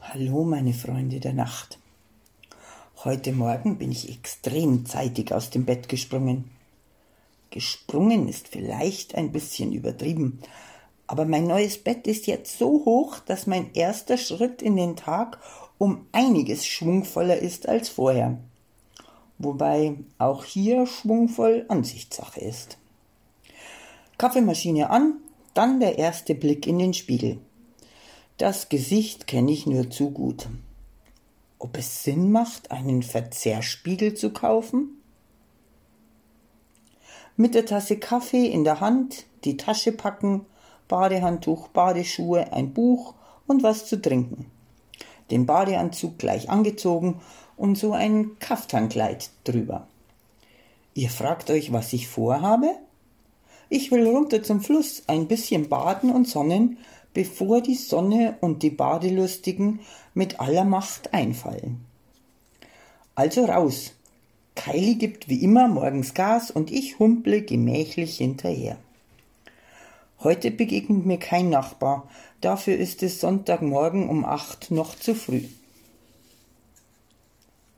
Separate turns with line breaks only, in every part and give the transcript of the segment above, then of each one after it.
Hallo, meine Freunde der Nacht. Heute Morgen bin ich extrem zeitig aus dem Bett gesprungen. Gesprungen ist vielleicht ein bisschen übertrieben, aber mein neues Bett ist jetzt so hoch, dass mein erster Schritt in den Tag um einiges schwungvoller ist als vorher. Wobei auch hier schwungvoll Ansichtssache ist. Kaffeemaschine an, dann der erste Blick in den Spiegel. Das Gesicht kenne ich nur zu gut. Ob es Sinn macht, einen Verzehrspiegel zu kaufen? Mit der Tasse Kaffee in der Hand, die Tasche packen, Badehandtuch, Badeschuhe, ein Buch und was zu trinken. Den Badeanzug gleich angezogen und so ein Kaftankleid drüber. Ihr fragt euch, was ich vorhabe? Ich will runter zum Fluss, ein bisschen baden und sonnen, bevor die Sonne und die Badelustigen mit aller Macht einfallen. Also raus. Kylie gibt wie immer morgens Gas und ich humple gemächlich hinterher. Heute begegnet mir kein Nachbar, dafür ist es Sonntagmorgen um acht noch zu früh.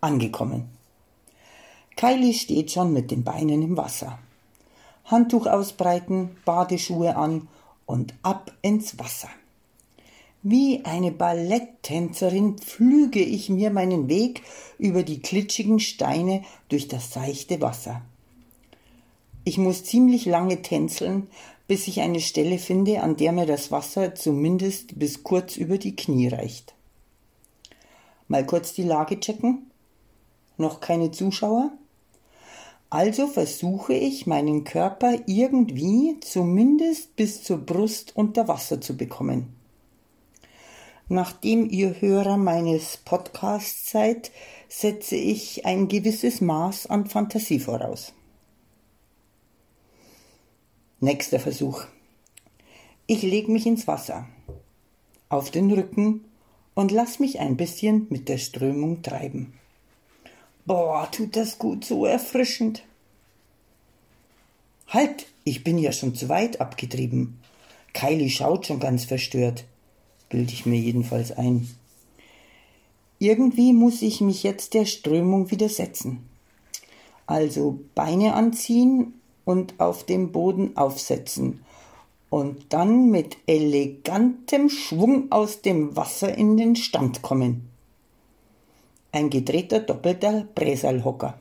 Angekommen. Kylie steht schon mit den Beinen im Wasser. Handtuch ausbreiten, Badeschuhe an und ab ins Wasser. Wie eine Balletttänzerin pflüge ich mir meinen Weg über die klitschigen Steine durch das seichte Wasser. Ich muss ziemlich lange tänzeln, bis ich eine Stelle finde, an der mir das Wasser zumindest bis kurz über die Knie reicht. Mal kurz die Lage checken. Noch keine Zuschauer? Also versuche ich, meinen Körper irgendwie zumindest bis zur Brust unter Wasser zu bekommen. Nachdem ihr Hörer meines Podcasts seid, setze ich ein gewisses Maß an Fantasie voraus. Nächster Versuch. Ich leg mich ins Wasser, auf den Rücken und lass mich ein bisschen mit der Strömung treiben. Boah, tut das gut, so erfrischend. Halt, ich bin ja schon zu weit abgetrieben. Kylie schaut schon ganz verstört, bilde ich mir jedenfalls ein. Irgendwie muss ich mich jetzt der Strömung widersetzen. Also Beine anziehen und auf dem Boden aufsetzen und dann mit elegantem Schwung aus dem Wasser in den Stand kommen ein gedrehter doppelter Bräsalhocker.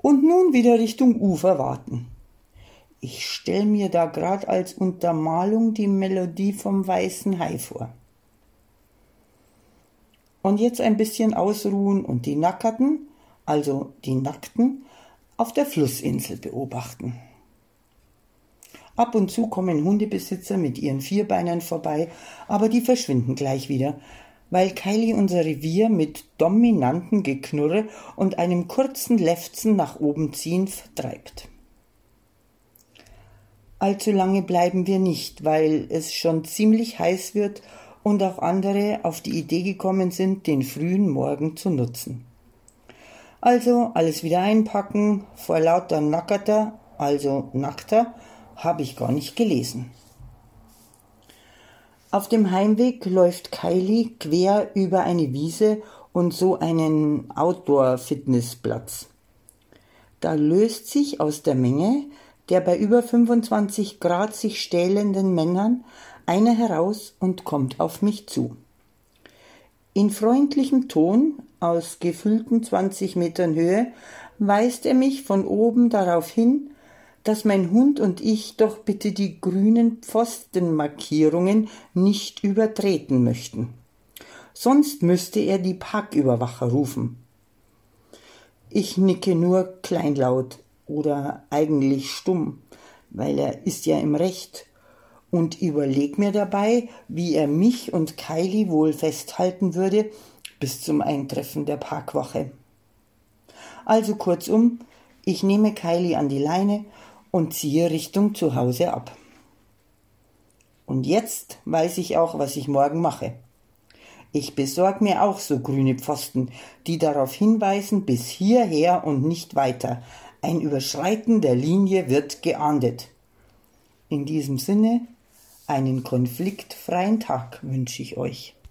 Und nun wieder Richtung Ufer warten. Ich stell mir da grad als Untermalung die Melodie vom weißen Hai vor. Und jetzt ein bisschen ausruhen und die Nackerten, also die Nackten, auf der Flussinsel beobachten. Ab und zu kommen Hundebesitzer mit ihren Vierbeinern vorbei, aber die verschwinden gleich wieder, weil Kylie unser Revier mit dominantem Geknurre und einem kurzen Lefzen nach oben ziehen vertreibt. Allzu lange bleiben wir nicht, weil es schon ziemlich heiß wird und auch andere auf die Idee gekommen sind, den frühen Morgen zu nutzen. Also alles wieder einpacken, vor lauter Nackerter, also Nackter, habe ich gar nicht gelesen. Auf dem Heimweg läuft Kylie quer über eine Wiese und so einen Outdoor-Fitnessplatz. Da löst sich aus der Menge der bei über 25 Grad sich stählenden Männern einer heraus und kommt auf mich zu. In freundlichem Ton, aus gefühlten 20 Metern Höhe, weist er mich von oben darauf hin, dass mein Hund und ich doch bitte die grünen Pfostenmarkierungen nicht übertreten möchten. Sonst müsste er die Parküberwacher rufen. Ich nicke nur kleinlaut oder eigentlich stumm, weil er ist ja im Recht und überleg mir dabei, wie er mich und Kylie wohl festhalten würde bis zum Eintreffen der Parkwache. Also kurzum, ich nehme Kylie an die Leine und ziehe Richtung zu Hause ab. Und jetzt weiß ich auch, was ich morgen mache. Ich besorg mir auch so grüne Pfosten, die darauf hinweisen, bis hierher und nicht weiter. Ein Überschreiten der Linie wird geahndet. In diesem Sinne, einen konfliktfreien Tag wünsche ich euch.